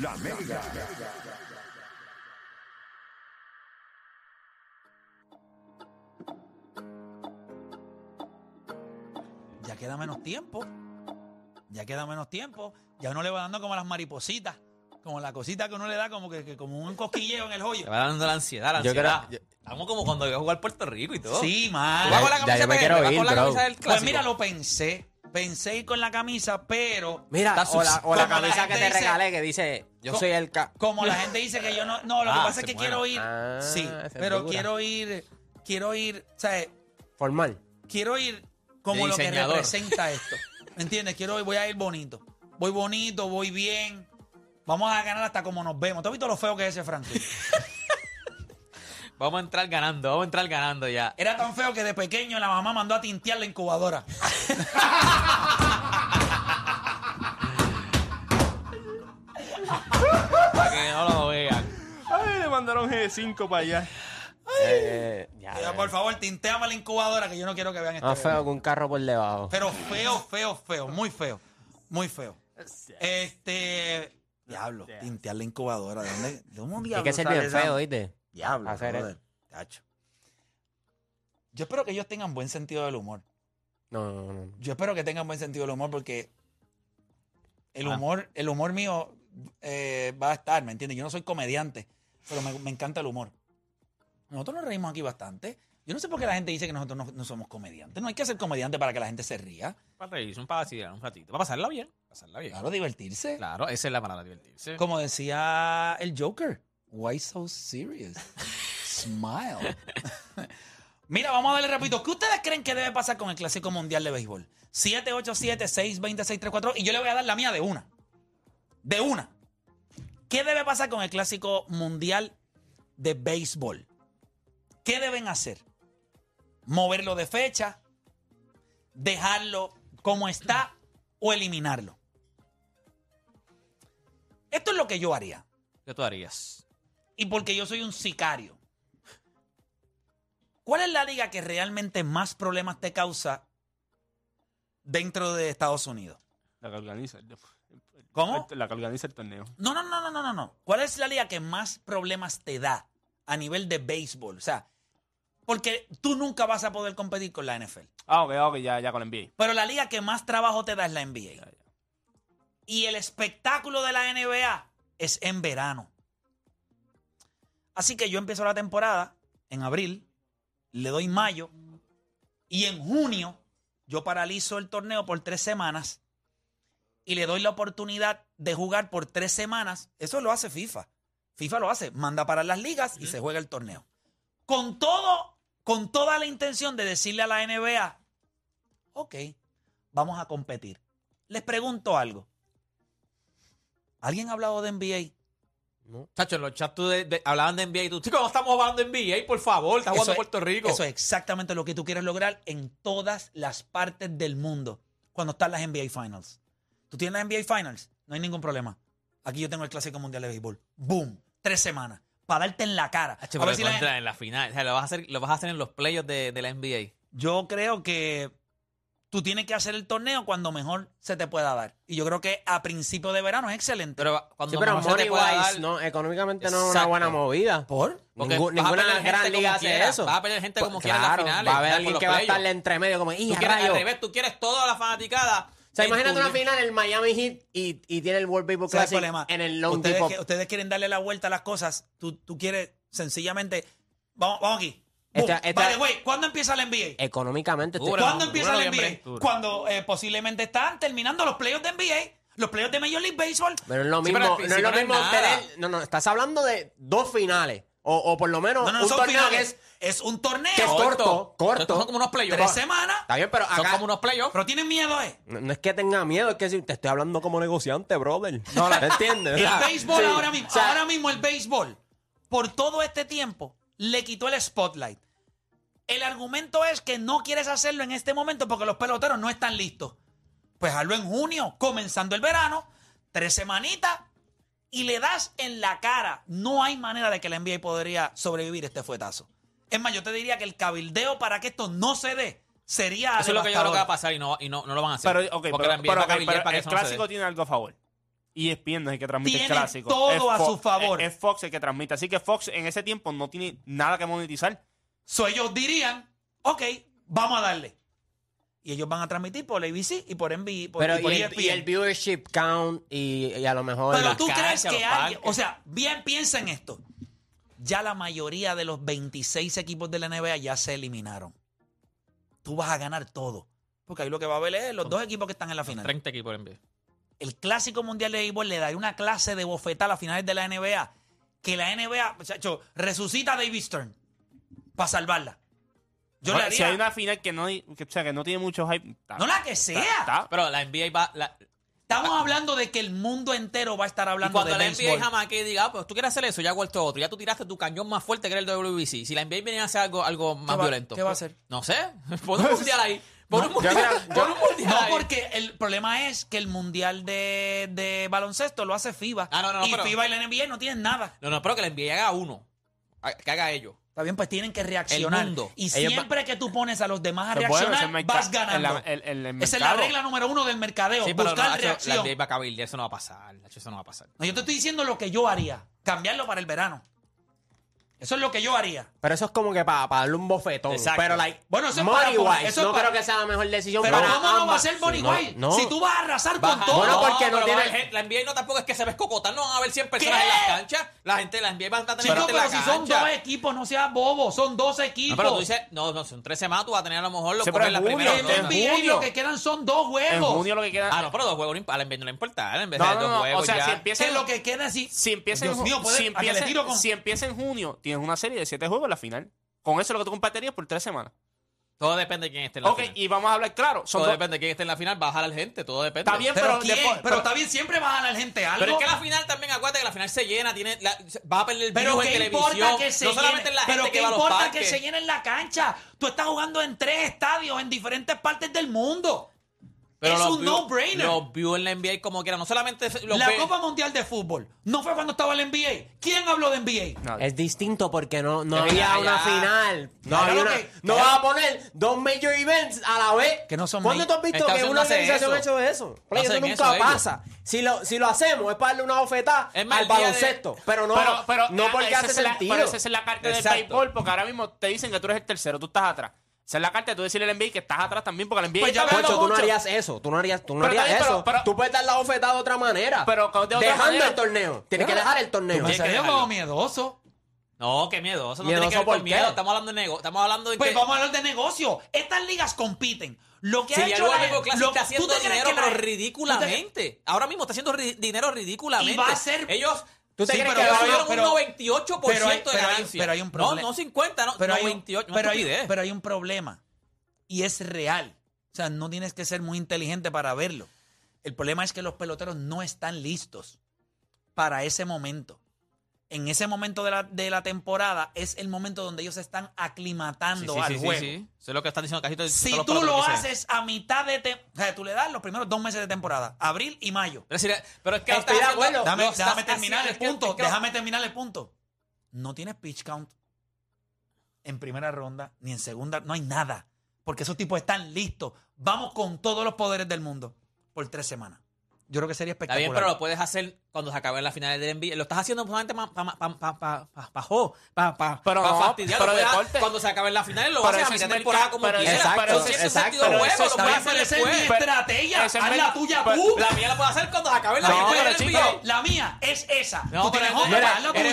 La Mega. Ya queda menos tiempo. Ya queda menos tiempo. Ya uno le va dando como las maripositas. Como la cosita que uno le da como que, que como un cosquilleo en el joyo. Te va dando la ansiedad, la Yo creo- ansiedad. yo- Estamos como cuando iba a jugar Puerto Rico y todo. Sí, ¿Tú man. vas con la Ya- me quiero ¿Vas ir, con la bro. camisa del Pues clásico? mira, lo pensé. Pensé ir con la camisa, pero Mira, o la, sus- o la como la camisa que te dice- regalé que dice, yo soy el... ca- como la gente dice que yo no. No, lo que Ah, pasa es que quiero ir. Ah, sí, pero quiero ir. Quiero ir. O sea, Formal. quiero ir como lo que representa esto. ¿Me entiendes? Quiero ir, voy a ir bonito. Voy bonito, voy bien. Vamos a ganar hasta como nos vemos. ¿Tú has visto lo feo que es ese Franklin? Vamos a entrar ganando, vamos a entrar ganando ya. Era tan feo que de pequeño la mamá mandó a tintear la incubadora. Para que no lo vean. Ay, le mandaron G5 para allá. Eh, ya, Ya, por favor, tinteame la incubadora que yo no quiero que vean este Más feo que un carro por debajo. Pero feo, feo, feo. Muy feo. Muy feo. Este. Diablo, tintear la incubadora. ¿De dónde? ¿De dónde Hay diablo que ser bien feo, ¿viste? Diablo. Hacer brother. Tacho. Yo espero que ellos tengan buen sentido del humor. No, no, no. Yo espero que tengan buen sentido del humor porque el Ah. humor, el humor mío eh, va a estar, ¿me entiendes? Yo no soy comediante, pero me, me encanta el humor. Nosotros nos reímos aquí bastante. Yo no sé por qué la gente dice que nosotros no, no somos comediantes. No hay que ser comediante para que la gente se ría. Para reírse, un vacilar, un ratito. Para pasarla bien. Pasarla bien. Claro, divertirse. Claro, esa es la palabra, divertirse. Como decía el Joker. Why so serious? Smile. Mira, vamos a darle rapidito. ¿Qué ustedes creen que debe pasar con el Clásico Mundial de Béisbol? 787-620-634 y yo le voy a dar la mía de una. De una. ¿Qué debe pasar con el Clásico Mundial de Béisbol? ¿Qué deben hacer? ¿Moverlo de fecha? ¿Dejarlo como está? ¿O eliminarlo? Esto es lo que yo haría. ¿Qué tú harías? Y porque yo soy un sicario. ¿Cuál es la liga que realmente más problemas te causa dentro de Estados Unidos? La que organiza. el- ¿Cómo? La que organiza el torneo. No, no, no, no, no, no. ¿Cuál es la liga que más problemas te da a nivel de béisbol? O sea, porque tú nunca vas a poder competir con la NFL. Ah, ok, ok, ya, ya con el NBA. Pero la liga que más trabajo te da es la NBA. Y el espectáculo de la NBA es en verano. Así que yo empiezo la temporada en abril, le doy mayo y en junio yo paralizo el torneo por tres semanas y le doy la oportunidad de jugar por tres semanas. Eso lo hace FIFA. FIFA lo hace, manda para las ligas y se juega el torneo. Con todo, con toda la intención de decirle a la NBA, ok, vamos a competir. Les pregunto algo. ¿Alguien ha hablado de NBA? Chacho, en los chats tú de- de- hablaban de NBA y tú, chicos, no estamos hablando de NBA, por favor, está jugando es- Puerto Rico. Eso es exactamente lo que tú quieres lograr en todas las partes del mundo cuando están las NBA Finals. ¿Tú tienes las NBA Finals? No hay ningún problema. Aquí yo tengo el Clásico Mundial de Béisbol. ¡Boom! Tres semanas. Para darte en la cara. A ver si la- en la final. O sea, lo vas a hacer, lo vas a hacer en los playoffs de, de la NBA. Yo creo que tú tienes que hacer el torneo cuando mejor se te pueda dar. Y yo creo que a principio de verano es excelente. Pero cuando Sí, pero mejor se te pueda wise, dar- no, económicamente no es una buena movida. ¿Por? porque Ningú- ninguna gran liga hace quiera, eso. Vas a perder gente como Pues, quiera en las claro, finales. va a haber alguien que va a estarle entre medio como, ¡y Tú quieres, al revés, tú quieres toda la fanaticada. O sea, imagínate tu- una final, el Miami Heat y, y tiene el World Baseball ¿Sabes el Classic problema? en el long ustedes, que- ustedes quieren darle la vuelta a las cosas. Tú, tú quieres sencillamente. Vamos, vamos aquí. Esta- Boom. esta- Vale, güey, ¿cuándo empieza la NBA? Económicamente, te- ¿Cuándo no, empieza la noviembre. NBA? Cuando eh, posiblemente están terminando los playoffs de NBA, los playoffs de Major League Baseball. pero es lo Sí, mismo, pero al no es principio lo no es mismo nada. tener- no, no, estás hablando de dos finales. O, o por lo menos No, no, no un son torneo que finales. es, Es un torneo. que es corto, corto. Son como unos playoffs. Tres semanas. Está bien, pero Son acá como unos playoffs. Pero tienen miedo, ¿eh? no, no es que tenga miedo, es que si te estoy hablando como negociante, brother. No, ¿me entiendes? El béisbol Sí. ahora mismo, O sea, ahora mismo el béisbol, por todo este tiempo, le quitó el spotlight. El argumento es que no quieres hacerlo en este momento porque los peloteros no están listos. Pues hazlo en junio, comenzando el verano, tres semanitas, y le das en la cara. No hay manera de que la NBA podría sobrevivir este fuetazo. Es más, yo te diría que el cabildeo para que esto no se dé sería Eso es lo que yo creo que va a pasar y no, y no, no lo van a hacer. Pero, ok, Porque pero, el no clásico tiene algo a favor. ESPN no es el que transmite Tiene el clásico. todo Es a Fo- su favor. Es, es Fox el que transmite. Así que Fox en ese tiempo no tiene nada que monetizar. So, ellos dirían, ok, vamos a darle. Y ellos van a transmitir por ABC y por NBC, por, Pero y por E y el, ESPN. y el viewership count y, y a lo mejor... Pero tú crees que parques. o sea, bien piensa en esto. Ya la mayoría de los 26 equipos de la NBA ya se eliminaron. Tú vas a ganar todo. Porque ahí lo que va a ver es los dos equipos que están en la final. 30 equipos en NBA. El clásico mundial de béisbol le da una clase de bofetada a las finales de la NBA. Que la NBA, muchacho, resucita a David Stern para salvarla. Yo le si haría. hay una final que no, que, o sea, que no tiene mucho hype. No la que sea. Pero la NBA va. La, Estamos hablando de que el mundo entero va a estar y hablando cuando de la béisbol. NBA jamás que diga, ah, pues tú quieres hacer eso, ya hago esto otro. Ya tú tiraste tu cañón más fuerte que era el WBC. Si la NBA viene a hacer algo, algo más va- violento. qué va a hacer? No sé. Pon un mundial ahí. Pon un Pon un mundial No, ahí. porque el problema es que el mundial de, de baloncesto lo hace FIBA. Ah, no, no, y pero- FIBA y la NBA no tienen nada. No, no, pero que la NBA haga uno. Que haga ellos. Está bien, pues tienen que reaccionar. El mundo. Y Ellos siempre que tú pones a los demás a Pues bueno, reaccionar, es merca- vas ganando. el- el- el Esa es la mercado. regla número uno del mercadeo. Sí, pero no, buscar Nacho, reacción. NBA va a cabildear, eso no va a pasar. Nacho, eso no va a pasar. No, yo te estoy diciendo lo que yo haría. Cambiarlo para el verano. Eso es lo que yo haría. Pero eso es como que para darle un bofetón. Exacto. Pero, like, Bueno, eso es money para- wise, eso es no para- creo que sea la mejor decisión Pero para ¿cómo no va a ser Bonnie No, White? no. Si tú vas a arrasar Baja- con todo. Bueno, porque no tiene- haber La NBA no tampoco es que se ve escocotar, no van a ver 100 personas ¿Qué? en las canchas. La gente, la NBA va a estar en la pero si son dos equipos, no seas bobo. Son dos equipos. No, pero tú dices, no, no, son tres semanas, tú vas a tener a lo mejor los Sí, pero coger en la en primera junio, en en. NBA junio. lo que quedan son dos En juegos. junio lo que queda. Ah, no, pero dos juegos a la NBA no le importa. En vez de no, dos juegos o sea, si Que empieza, lo que queda así. si empieza en, si, ¿a que empieza, tiro con- si empieza en junio, tienes una serie de siete juegos en la final. Con eso es lo que tú compartirías por tres semanas. Todo depende de quién esté en la Ok, final. y vamos a hablar claro. Son Todo dos- depende de quién esté en la final, va a jalar gente, todo depende. Está bien, Pero, pero, está bien, siempre va a ganar gente algo. Pero es que la final también, acuérdate que la final se llena, tiene la- va a perder el Pero views en ¿qué televisión. importa que se no solamente llene? la gente Pero que ¿qué va a los importa que se llene en la cancha? Tú estás jugando en tres estadios en diferentes partes del mundo. Pero es un no-brainer. Los views en la NBA como quiera, no solamente los La Copa Mundial de Fútbol no fue cuando estaba el NBA. ¿Quién habló de NBA? Es distinto porque no, no había una ya. final. No, Claro había lo una- que- no vas a poner dos major events a la vez. Que no son ¿Cuándo tú has visto Estados que Unidos una no hace organización ha eso. hecho eso? Play, eso hacen nunca eso ellos. pasa. Si lo, si lo hacemos es para darle una bofetada Es más, al el día de- baloncesto. Pero no, pero, pero, no ah, porque esa hace es la- sentido. pero esa es la carta del Exacto. béisbol, porque ahora mismo te dicen que tú eres el tercero, tú estás atrás. Esa es la carta de tú decirle al NBA que estás atrás también, porque el NBA Pues está Poncho, tú no harías eso. Tú no harías, tú no Pero harías bien, eso. pero- pero- tú puedes dar la bofetada de otra manera. Pero de otra Dejando manera- el torneo. Tienes que dejar el torneo. Me Tienes que salió dejarlo. como miedoso. No, qué miedoso. No Miedoso tiene que ver ¿por con miedo. Estamos hablando de negocio. Estamos hablando de Pues que... vamos a hablar de negocio. Estas ligas compiten. Lo que Si ha hecho la, lo- está ¿tú haciendo dinero, la- pero ridículamente. Ahora mismo está haciendo ri- dinero ridículamente. Y va a ser- Ellos... ¿Tú te Sí, crees pero que un 98% pero hay- de pero hay- ganancia. pero hay un no, problema. no 50, no, pero hay un- 98. pero, no hay, pero hay un problema. Y es real. O sea, no tienes que ser muy inteligente para verlo. El problema es que los peloteros no están listos para ese momento. En ese momento de la, de la temporada es el momento donde ellos se están Sí, aclimatando sí, al sí, sí, juego. sí. Eso es lo que están diciendo casi todos Si todos tú lo haces a mitad de temporada, o sea, tú le das los primeros dos meses de temporada, abril y mayo. Pero, si- pero es que Estoy estás de acuerdo. haciendo- Déjame, terminar el es que- punto. es que- déjame terminar el punto. No tienes pitch count en primera ronda ni en segunda. No hay nada. Porque esos tipos están listos. Vamos con todos los poderes del mundo por tres semanas. Yo creo que sería Está espectacular. bien, pero lo puedes hacer cuando se acaben las finales del NBA. Lo estás haciendo solamente para pa, pa, pa, pa, pa, pa, jo, pa, pa, Pero pa no, fastidiar. pero deporte. Cuando se acaben las finales lo haces a es de temporada mercado, como pero quieras. exacto, pero si ese exacto. Pero juego, ese lo Está puedes bien, hacer pero esa es mi después. estrategia. Haz la tuya pero- tú. La mía la puedes hacer cuando se acaben las No, finales del chico, NBA. La mía es esa. No, tú pero eres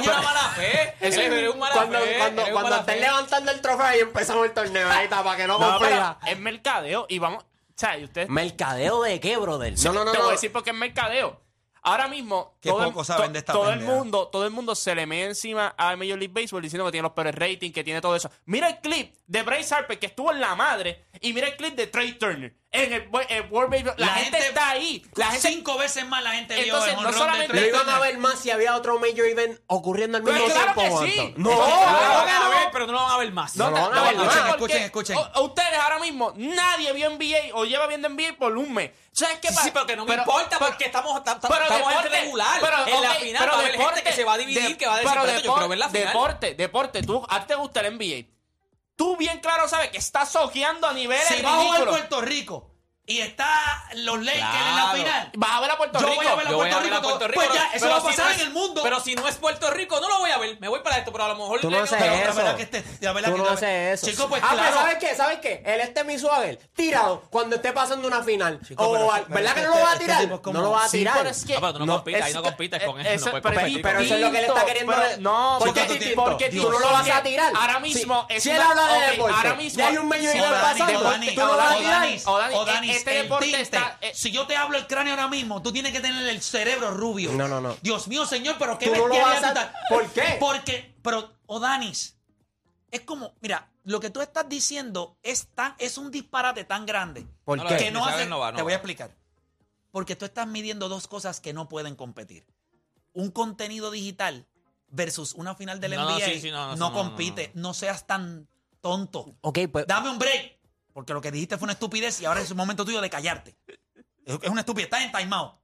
una mala fe. Eres un mala cuando fe. cuando, estén levantando el trofeo y empezamos el torneo. Ahí está, para que no, confía. es mercadeo y vamos. O sea, y ustedes. ¿Mercadeo de qué, brother? Sí, no, no, no. Te no. voy a decir porque es mercadeo. Ahora mismo, Qué todo, el, poco saben de esta todo el mundo, todo el mundo se le mete encima a Major League Baseball diciendo que tiene los peores ratings, que tiene todo eso. Mira el clip de Bryce Harper que estuvo en la madre y mira el clip de Trey Turner en el, el World Baseball. La, gente, está ahí. La gente, Cinco veces más la gente vio Entonces, el no jonrón de solamente- Trey Lo iban Turner. a ver más si había otro major event ocurriendo al Pues mismo claro tiempo. que sí. Juanto. No, No, a no. Pero no lo van a ver más. No, no, no, no, decir escuchen, escuchen, escuchen. O- ustedes ahora mismo, nadie vio NBA o lleva viendo NBA por un mes. ¿Sabes qué pasa? sí, pero que no me Pero- importa pero- porque estamos, estamos en deporte- regular. pero, en la ok, final pero va a haber deporte- gente que se va a dividir, de- que va a decir, pero "Espérate, yo quiero ver la final. Deporte, deporte. Tú, a ti te gusta el NBA. Tú bien claro sabes que estás sojeando a niveles Si va a jugar. Puerto Rico y está los Lakers en la Claro. final. Vas a ver a Puerto Yo Rico. voy a ver a Yo voy Puerto a ver a Rico. Puerto Rico. Pues ya, eso va a si pasar no en es- el mundo. Pero si no es Puerto Rico, no lo voy a ver. Me voy para esto, pero a lo mejor. Tú no le- haces Pero la eso. verdad que este- la verdad Tú que- no haces eso. Chico, pues ah, pero claro. ¿sabes qué? ¿Sabes qué? El este mi Swagger, tíralo cuando esté pasando una final. Chico, o, pero- al- pero ¿Verdad que que no lo va a este- tirar? este tipo es como- no lo va a Sí, tirar. pero es que- No, pero tú no, No, compites, ahí es- no compites con eso. eso- No puedes pero- competir pero con eso es lo que él está queriendo Pero- de- no, ¿Por porque, tú no lo vas a tirar. Ahora Si- mismo es si él una- habla de ok, deporte, ahora mismo ya hay un medio y O medio Dani, pasando, o Dani, tú no lo vas a o tirar. Dani, O Dani, o Dani, este el deporte tinte. está- eh, Si yo te hablo el cráneo ahora mismo, tú tienes que tener el cerebro rubio. No, no, no. Dios mío, señor, pero qué Tú no lo bestialidad vas a- ¿Por qué? Porque, pero, Odanis, es como, mira, lo que tú estás diciendo es tan, es un disparate tan grande ¿Por No, qué? que no hace. no va, no te voy a explicar. Porque tú estás midiendo dos cosas que no pueden competir. Un contenido digital versus una final del NBA sí, sí, no, no, no no, no, compite. No, seas tan tonto. Ok, pues. Dame un break. Porque lo que dijiste fue una estupidez y ahora es un momento tuyo de callarte. Es una estupidez. Estás en timeout.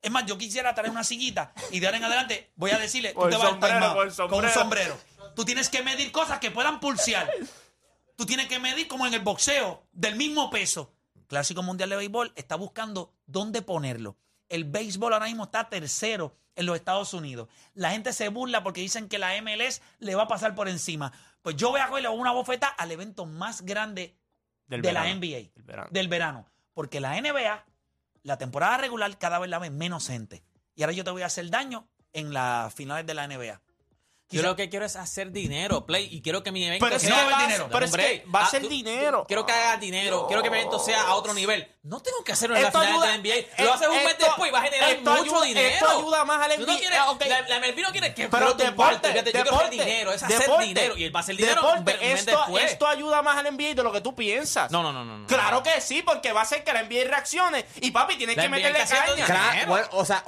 Es más, yo quisiera traer una sillita y de ahora en adelante voy a decirle, tú te el vas sombrero, con el con un sombrero. sombrero. Tú tienes que medir cosas que puedan pulsear. Tú tienes que medir como en el boxeo, del mismo peso. Clásico Mundial de Béisbol está buscando dónde ponerlo. El béisbol ahora mismo está tercero en los Estados Unidos. La gente se burla porque dicen que la MLS le va a pasar por encima. Pues yo voy a cogerle una bofeta al evento más grande Del de la verano. NBA, Del verano. del verano. Porque la NBA, la temporada regular, cada vez la ven menos gente. Y ahora yo te voy a hacer daño en las finales de la NBA. Yo lo que quiero es hacer dinero, Play, y quiero que mi evento Pero es sea... que va dinero. es que va a Ah, ser dinero. Quiero que hagas dinero, quiero que mi evento sea a otro nivel. No tengo que hacerlo en la Esto final ayuda- de la NBA. eh, Lo haces un mes esto- después y vas a generar esto mucho ayuda- dinero. esto ayuda más al Tú no NBA. quieres, la, la MLB no quiere que Pero pero deporte, fíjate, yo quiero deporte, hacer dinero, es hacer deporte, dinero. Y él va a hacer dinero deporte, un mes esto, después. esto ayuda más al NBA de lo que tú piensas. No, no, no, no. no. Claro que sí, porque va a hacer que la NBA reaccione. Y papi, tienes La que NBA meterle caña. Claro, bueno, o, sea,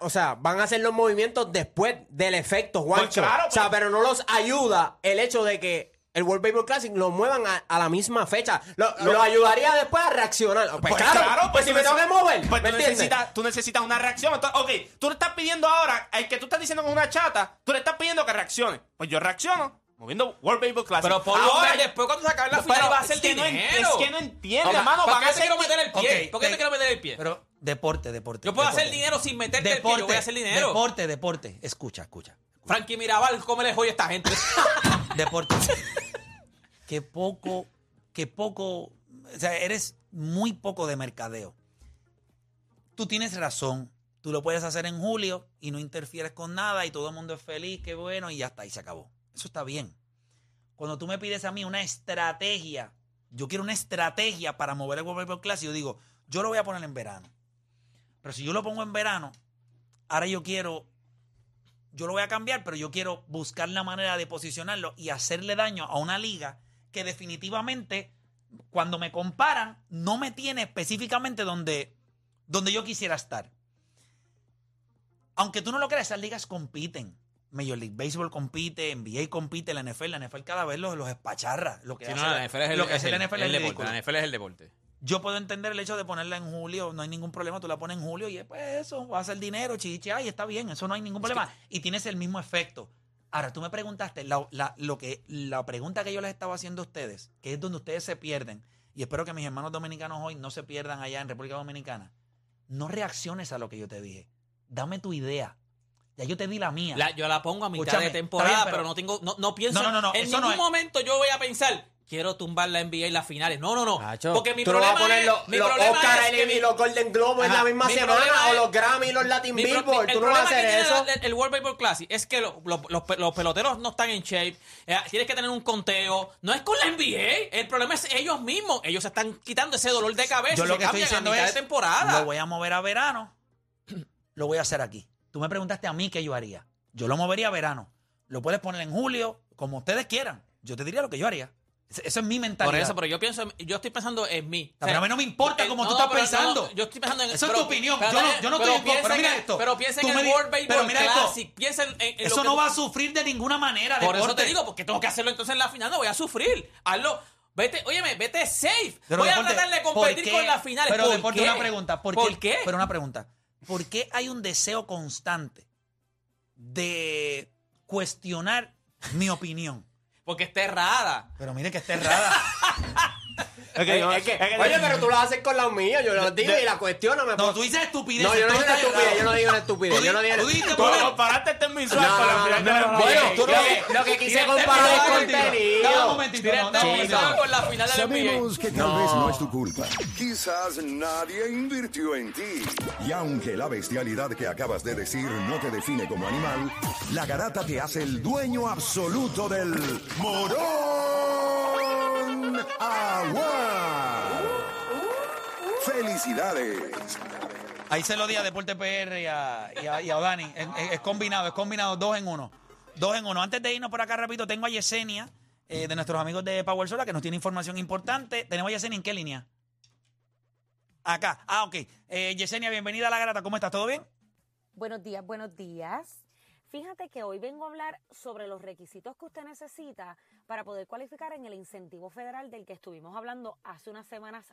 o, sea, van a hacer los movimientos después del efecto, Juancho. claro, o sea, pues- pero no los ayuda el hecho de que el World Baseball Classic lo muevan a, a la misma fecha. Lo, lo ayudaría después a reaccionar. Pues, claro, pues, si tú me tengo que mover, Pues ¿me tú necesitas, tú necesitas una reacción. Entonces, ok, tú le estás pidiendo ahora, el que tú estás diciendo con una chata, tú le estás pidiendo que reaccione. Pues yo reacciono moviendo World Baseball Classic. Pero por ahora, después cuando se acabe la final va a es ser que no es que no entiende, Ok, hermano, ¿Por qué te quiero meter el pie? ¿Por qué te quiero meter el pie? Pero deporte, deporte. Yo puedo deporte. hacer dinero sin meterte el pie. Yo voy a hacer dinero. Deporte, deporte. Escucha, escucha. Frankie Mirabal, ¿cómo les oye a esta gente? Deporte. que poco, que poco, o sea, eres muy poco de mercadeo. Tú tienes razón. Tú lo puedes hacer en julio y no interfieres con nada y todo el mundo es feliz, qué bueno, y ya está, y se acabó. Eso está bien. Cuando tú me pides a mí una estrategia, yo quiero una estrategia para mover el World Baseball Classic, yo digo, yo lo voy a poner en verano. Pero si yo lo pongo en verano, ahora yo quiero yo lo voy a cambiar, pero yo quiero buscar la manera de posicionarlo y hacerle daño a una liga que definitivamente, cuando me comparan, no me tiene específicamente donde, donde yo quisiera estar. Aunque tú no lo creas, esas ligas compiten. Major League Baseball compite, NBA compite, la NFL, la NFL cada vez los, los espacharra. Lo que Sí, hace no, la- NFL es el, lo que es hace el- la NFL el es deporte. ridículo. La NFL es el deporte. Yo puedo entender el hecho de ponerla en julio, no hay ningún problema, tú la pones en julio y pues eso, va a ser dinero, chiche, ay, está bien, eso no hay ningún problema. Y tienes el mismo efecto. Ahora, tú me preguntaste, la, la- lo que, la pregunta que yo les estaba haciendo a ustedes, que es donde ustedes se pierden, y espero que mis hermanos dominicanos hoy no se pierdan allá en República Dominicana, no reacciones a lo que yo te dije. Dame tu idea. Ya yo te di la mía. La- yo la pongo a mitad Escúchame, de temporada, bien, pero, pero- no tengo, no, no pienso. No, no, en no ningún momento yo voy a pensar, quiero tumbar la NBA y las finales. No, no, no. Nacho, porque mi tú no vas problema a poner es, los, mi los problema Oscar es que y los Golden Globes en la misma mi semana, problema o es- los Grammy y los Latin pro- Billboard. el Tú no vas a problema hacer eso. El, el World Baseball Classic es que lo- lo- los, pe- los peloteros no están en shape. eh, tienes que tener un conteo. No es con la NBA. El problema es ellos mismos. Ellos se están quitando ese dolor de cabeza. yo lo que estoy diciendo es, temporada. lo voy a mover a verano, lo voy a hacer aquí. Tú me preguntaste a mí qué yo haría. Yo lo movería a verano. Lo puedes poner en julio, como ustedes quieran. Yo te diría lo que yo haría. Eso es mi mentalidad. Por eso, pero yo pienso, en- yo estoy pensando en mí. Pero a mí no me importa eh, cómo tú estás pensando. no, yo estoy pensando en Eso es tu opinión. pero Yo no- yo no pero estoy en- pero mira esto. Pero piensa en el di- World Baseball pero mira esto. Classic. Piensa en, Eso lo que no tú- va a sufrir de ninguna manera. Por eso te digo, porque tengo que hacerlo entonces en la final, no voy a sufrir. Hazlo. Vete, óyeme, vete safe. Pero voy a tratar de ¿por competir con las finales. Pero ¿Por deporte, qué? una pregunta. ¿Por, ¿Por qué? Pero una pregunta. ¿Por qué hay un deseo constante de cuestionar mi opinión? Porque está errada. Pero mire que está errada. Es- que- es que- oye, pero tú lo haces con los míos, yo los digo y la cuestiono. Me No, tú dices estupidez. No, yo no digo una estupidez, yo no digo una estupidez, yo no digo Tú una- comparaste este No, con la no, final no, la no, bueno, tú ¿Qué? lo que- lo quise comparar es contenido. No, un momentito. con la final de la. Sabemos que tal vez no es tu culpa. Quizás nadie invirtió en ti. Y aunque la bestialidad que acabas de decir no te define como animal, la garata te hace el dueño absoluto del morón agua. ¡Felicidades! Ahí se lo di a Deporte PR y a, y a, y a Dani. Es, es- es combinado, es combinado, dos en uno. Dos en uno. Antes de irnos por acá, repito, tengo a Yesenia, eh, de nuestros amigos de Power Solar, que nos tiene información importante. Tenemos a Yesenia en qué línea? Acá. Ah, ok. Eh, Yesenia, bienvenida a la garata. ¿Cómo estás? ¿Todo bien? Buenos días, buenos días. Fíjate que hoy vengo a hablar sobre los requisitos que usted necesita para poder cualificar en el incentivo federal del que estuvimos hablando hace unas semanas